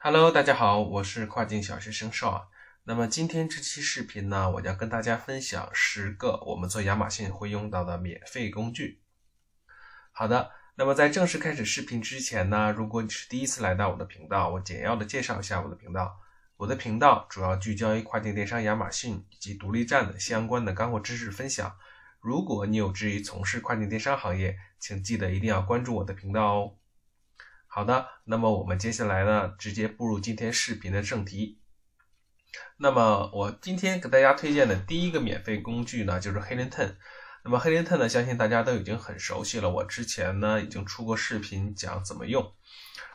Hello，大家好，我是跨境小学生邵啊。那么今天这期视频呢，我将跟大家分享十个我们做亚马逊会用到的免费工具。好的，那么在正式开始视频之前呢，如果你是第一次来到我的频道，我简要的介绍一下我的频道。我的频道主要聚焦于跨境电商亚马逊以及独立站的相关的干货知识分享。如果你有志于从事跨境电商行业，请记得一定要关注我的频道哦。好的，那么我们接下来呢，直接步入今天视频的正题。那么我今天给大家推荐的第一个免费工具呢，就是 Helenten。那么 Helenten 呢，相信大家都已经很熟悉了。我之前呢已经出过视频讲怎么用。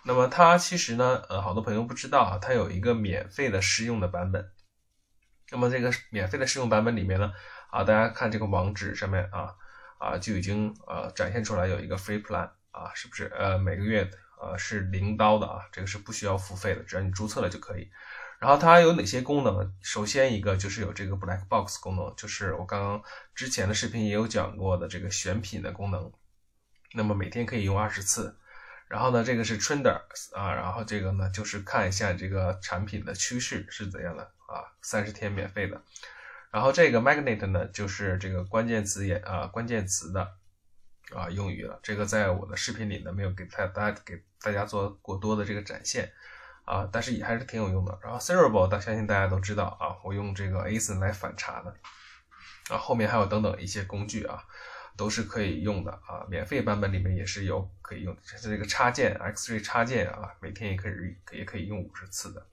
那么它其实呢，呃，好多朋友不知道啊，它有一个免费的试用的版本。那么这个免费的试用版本里面呢，啊，大家看这个网址上面啊，啊就已经呃展现出来有一个 Free Plan 啊，是不是？呃，每个月。呃，是零刀的啊，这个是不需要付费的，只要你注册了就可以。然后它有哪些功能？首先一个就是有这个 Black Box 功能，就是我刚刚之前的视频也有讲过的这个选品的功能。那么每天可以用二十次。然后呢，这个是 Trenders 啊，然后这个呢就是看一下这个产品的趋势是怎样的啊，三十天免费的。然后这个 Magnet 呢，就是这个关键词也啊关键词的。啊，用语了，这个在我的视频里呢没有给大大家给大家做过多的这个展现啊，但是也还是挺有用的。然后 Cerebral，大相信大家都知道啊，我用这个 ASIN 来反查的啊，后面还有等等一些工具啊，都是可以用的啊，免费版本里面也是有可以用，像这个插件 X-ray 插件啊，每天也可以也可以用五十次的。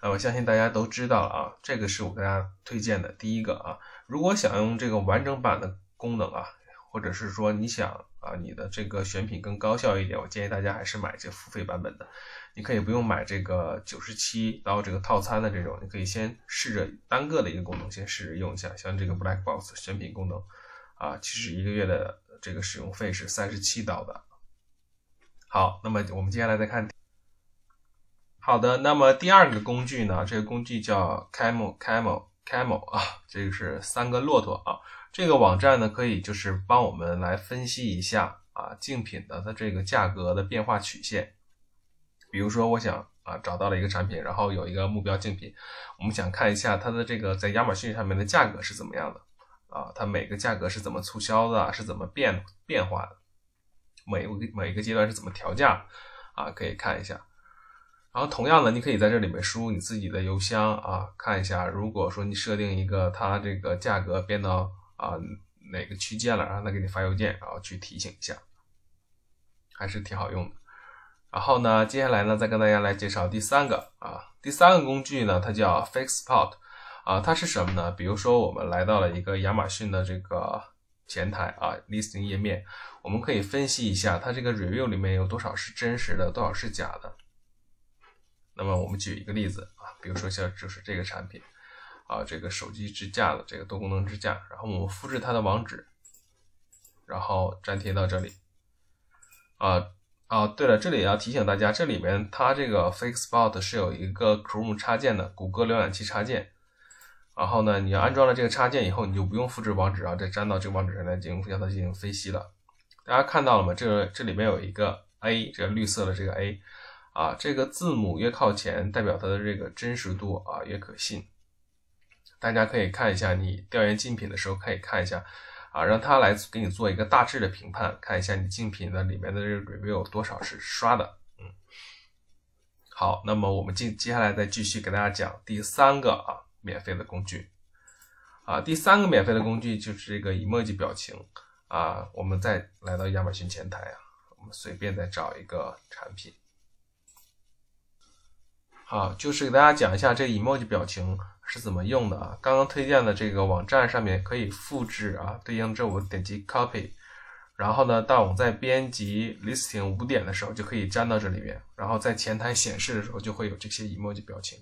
啊，我相信大家都知道啊，这个是我给大家推荐的第一个啊，如果想用这个完整版的功能啊。或者是说你想啊，你的这个选品更高效一点，我建议大家还是买这付费版本的。你可以不用买这个九十七刀这个套餐的这种，你可以先试着单个的一个功能先试着用一下，像这个 Black Box 选品功能啊，其实一个月的这个使用费是三十七刀的。好，那么我们接下来再看。好的，那么第二个工具呢，这个工具叫 Camel Camel Camel 啊，这个是三个骆驼啊。这个网站呢，可以就是帮我们来分析一下啊竞品的它这个价格的变化曲线。比如说，我想啊找到了一个产品，然后有一个目标竞品，我们想看一下它的这个在亚马逊上面的价格是怎么样的啊？它每个价格是怎么促销的？是怎么变变化的？每个每一个阶段是怎么调价啊？可以看一下。然后同样的，你可以在这里面输入你自己的邮箱啊，看一下。如果说你设定一个它这个价格变到啊，哪个区间了，让他给你发邮件，然后去提醒一下，还是挺好用的。然后呢，接下来呢，再跟大家来介绍第三个啊，第三个工具呢，它叫 FixPot 啊，它是什么呢？比如说我们来到了一个亚马逊的这个前台啊，listing 页面，我们可以分析一下它这个 review 里面有多少是真实的，多少是假的。那么我们举一个例子啊，比如说像就是这个产品。啊，这个手机支架的这个多功能支架，然后我们复制它的网址，然后粘贴到这里。啊啊，对了，这里要提醒大家，这里面它这个 FakeSpot 是有一个 Chrome 插件的，谷歌浏览器插件。然后呢，你要安装了这个插件以后，你就不用复制网址，然后再粘到这个网址上来进行让它进行分析了。大家看到了吗？这个这里面有一个 A，这个绿色的这个 A，啊，这个字母越靠前，代表它的这个真实度啊越可信。大家可以看一下，你调研竞品的时候可以看一下，啊，让他来给你做一个大致的评判，看一下你竞品的里面的这个 review 多少是刷的，嗯，好，那么我们接接下来再继续给大家讲第三个啊免费的工具，啊，第三个免费的工具就是这个 emoji 表情，啊，我们再来到亚马逊前台啊，我们随便再找一个产品，好，就是给大家讲一下这个 emoji 表情。是怎么用的啊？刚刚推荐的这个网站上面可以复制啊，对应这我点击 copy，然后呢，当我们在编辑 listing 五点的时候，就可以粘到这里面，然后在前台显示的时候就会有这些 emoji 表情，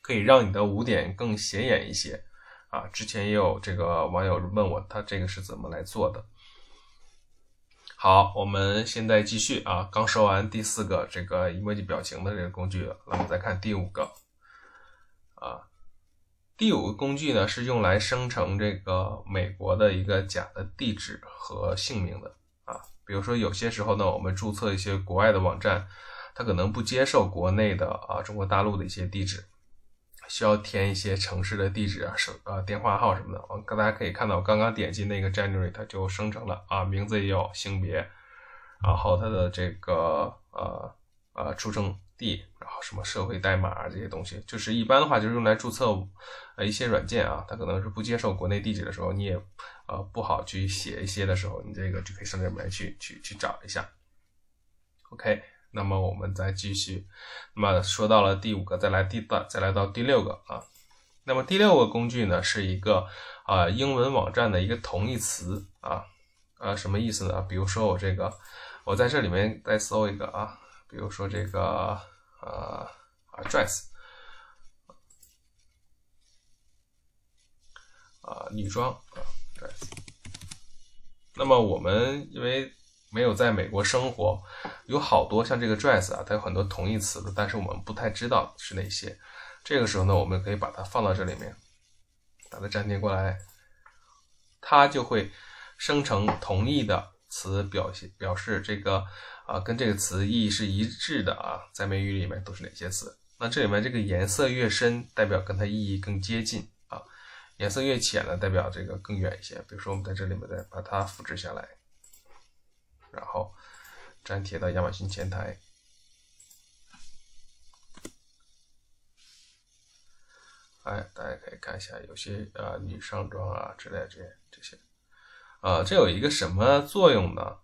可以让你的五点更显眼一些啊。之前也有这个网友问我，他这个是怎么来做的？好，我们现在继续啊，刚说完第四个这个 emoji 表情的这个工具，那么再看第五个。第五个工具呢，是用来生成这个美国的一个假的地址和姓名的啊。比如说有些时候呢，我们注册一些国外的网站它可能不接受国内的啊中国大陆的一些地址，需要填一些城市的地址啊、手呃电话号什么的。我刚大家可以看到，我刚刚点击那个 January，它就生成了啊，名字也有，性别，然后它的这个呃呃出生地，然后什么社会代码啊这些东西，就是一般的话就是用来注册呃一些软件啊，它可能是不接受国内地址的时候，你也呃不好去写一些的时候，你这个就可以上这边来去去去找一下。OK，那么我们再继续，那么说到了第五个，再来第再来到第六个啊，那么第六个工具呢是一个啊英文网站的一个同义词啊，呃什么意思呢？比如说我这个，我在这里面再搜一个啊，比如说这个呃 dress 啊女装啊 dress，那么我们因为。没有在美国生活，有好多像这个 dress 啊，它有很多同义词的，但是我们不太知道是哪些。这个时候呢，我们可以把它放到这里面，把它粘贴过来，它就会生成同义的词，表现表示这个啊跟这个词意义是一致的啊，在美语里面都是哪些词？那这里面这个颜色越深，代表跟它意义更接近啊；颜色越浅呢，代表这个更远一些。比如说，我们在这里面再把它复制下来。然后粘贴到亚马逊前台，哎，大家可以看一下，有些呃女上装啊之类这些这些，呃，这有一个什么作用呢？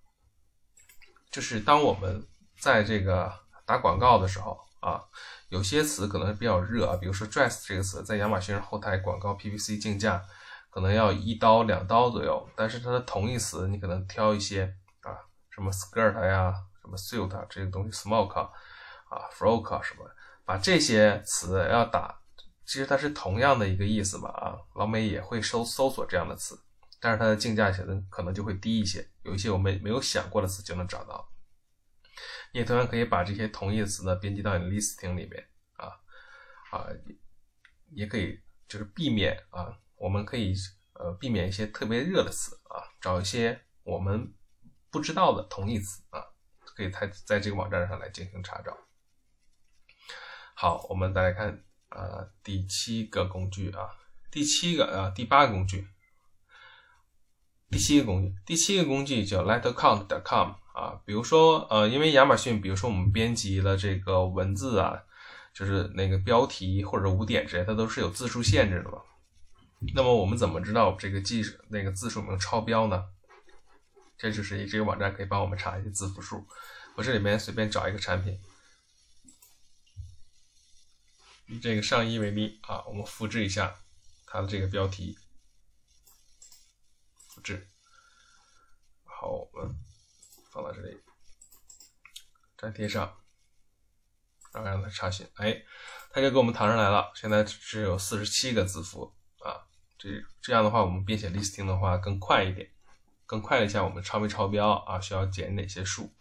就是当我们在这个打广告的时候啊，有些词可能比较热啊，比如说 dress 这个词，在亚马逊后台广告 PPC 竞价可能要一刀两刀左右，但是它的同义词你可能挑一些啊。什么 skirt 呀，什么 suit 这个东西，smoke 啊，frock 什么，把这些词要打，其实它是同样的一个意思嘛啊，老美也会搜搜索这样的词，但是它的竞价写的可能就会低一些，有一些我们没有想过的词就能找到。你也同样可以把这些同义词呢编辑到你的 listing 里面啊啊，也可以就是避免啊，我们可以呃避免一些特别热的词啊，找一些我们。不知道的同义词啊，可以在在这个网站上来进行查找。好，我们再来看啊第七个工具啊，第七个啊第八个工具，第七个工具，第七个工具叫 lettercount.com 啊。比如说呃，因为亚马逊，比如说我们编辑了这个文字啊，就是那个标题或者五点之类，它都是有字数限制的嘛。那么我们怎么知道这个记那个字数有没有超标呢？这就是这个网站可以帮我们查一些字符数。我这里面随便找一个产品，以这个上衣为例啊，我们复制一下它的这个标题，好，我们放到这里，粘贴上，然后让它查询，哎，它就给我们弹上来了。现在只有四十七个字符啊，这这样的话，我们编写 listing 的话更快一点。更快一下，我们超没超标啊？需要减哪些数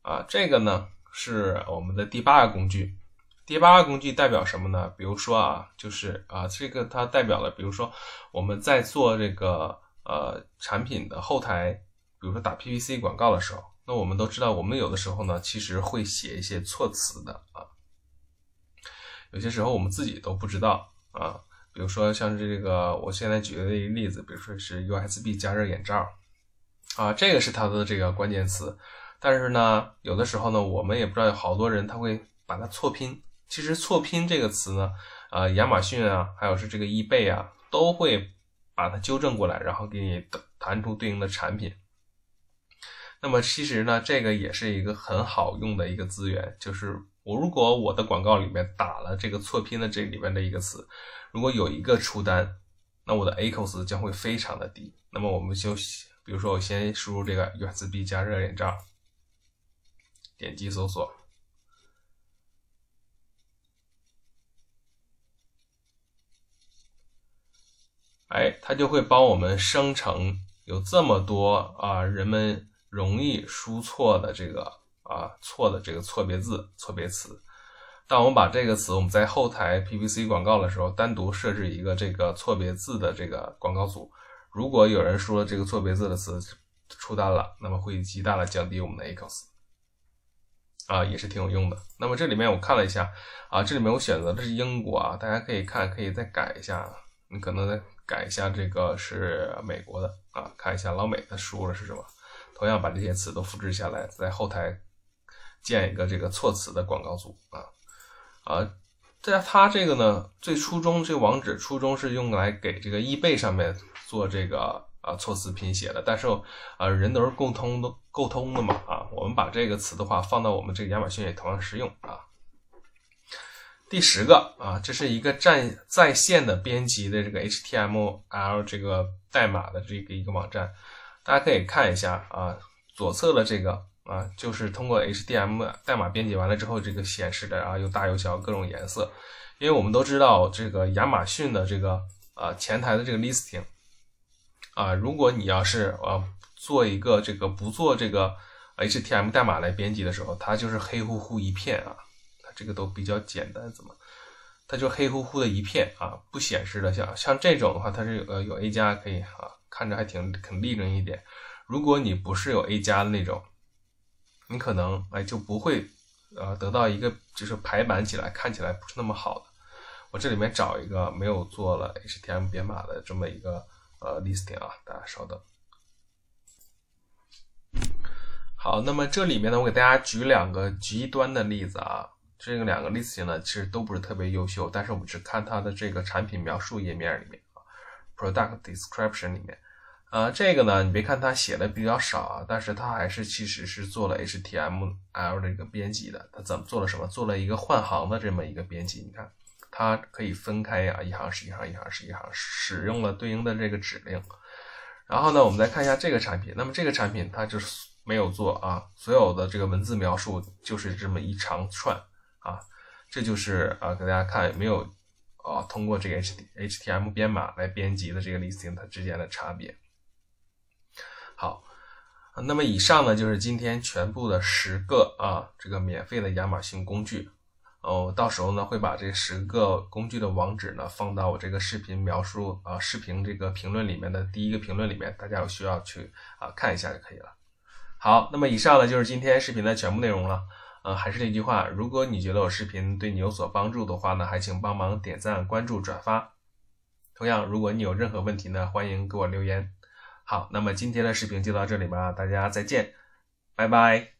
啊？这个呢是我们的第八个工具。第八个工具代表什么呢？比如说啊，就是啊，这个它代表了，比如说我们在做这个呃产品的后台，比如说打 PPC 广告的时候，那我们都知道，我们有的时候呢，其实会写一些措辞的啊，有些时候我们自己都不知道啊。比如说像这个，我现在举的一个例子，比如说是 USB 加热眼罩，啊，这个是它的这个关键词。但是呢，有的时候呢，我们也不知道有好多人他会把它错拼。其实错拼这个词呢，呃，亚马逊啊，还有是这个易贝啊，都会把它纠正过来，然后给你弹出对应的产品。那么其实呢，这个也是一个很好用的一个资源，就是我如果我的广告里面打了这个错拼的这里面的一个词。如果有一个出单，那我的 A cos 将会非常的低。那么我们就，比如说我先输入这个 USB 加热眼罩，点击搜索，哎，它就会帮我们生成有这么多啊人们容易输错的这个啊错的这个错别字、错别词。当我们把这个词我们在后台 PPC 广告的时候，单独设置一个这个错别字的这个广告组，如果有人输了这个错别字的词出单了，那么会极大的降低我们的 ACOS。啊，也是挺有用的。那么这里面我看了一下啊，这里面我选择的是英国啊，大家可以看，可以再改一下，你可能在改一下这个是美国的啊，看一下老美的输入的是什么。同样把这些词都复制下来，在后台建一个这个措辞的广告组啊啊，在它这个呢，最初衷这个网址初衷是用来给这个易贝上面做这个啊措辞拼写的，但是啊人都是共通的沟通的嘛啊，我们把这个词的话放到我们这个亚马逊也同样适用啊。第十个啊，这是一个站在线的编辑的这个 HTML 这个代码的这个一个网站。大家可以看一下啊，左侧的这个啊，就是通过 HTML 代码编辑完了之后，这个显示的啊，有大有小各种颜色。因为我们都知道这个亚马逊的这个啊前台的这个 listing 啊，如果你要是啊做一个这个不做这个 HTML 代码来编辑的时候，它就是黑乎乎一片啊，这个都比较简单，怎么？它就黑乎乎的一片啊，不显示的像像这种的话，它是有呃有 A 加可以啊。看着还挺挺利润一点。如果你不是有 A 加的那种，你可能哎就不会呃得到一个就是排版起来看起来不是那么好的。我这里面找一个没有做了 HTML 编码的这么一个呃 listing 啊，大家稍等。好，那么这里面呢，我给大家举两个极端的例子啊。这个两个 listing 呢，其实都不是特别优秀，但是我们只看它的这个产品描述页面里面啊，product description 里面。呃，这个呢，你别看它写的比较少啊，但是它还是其实是做了 HTML 的一个编辑的。它怎么做了什么？做了一个换行的这么一个编辑。你看，它可以分开呀，一行是一行，一行是一行，使用了对应的这个指令。然后呢，我们再看一下这个产品。那么这个产品它就是没有做啊，所有的这个文字描述就是这么一长串啊，这就是啊，给大家看没有啊，通过这个 HTML 编码来编辑的这个 listing 它之间的差别。好，那么以上呢就是今天全部的十个啊这个免费的亚马逊工具，哦，到时候呢会把这十个工具的网址呢放到我这个视频描述啊视频这个评论里面的第一个评论里面，大家有需要去啊看一下就可以了。好，那么以上呢就是今天视频的全部内容了。呃，还是那句话，如果你觉得我视频对你有所帮助的话呢，还请帮忙点赞、关注、转发。同样，如果你有任何问题呢，欢迎给我留言。好，那么今天的视频就到这里吧，大家再见，拜拜。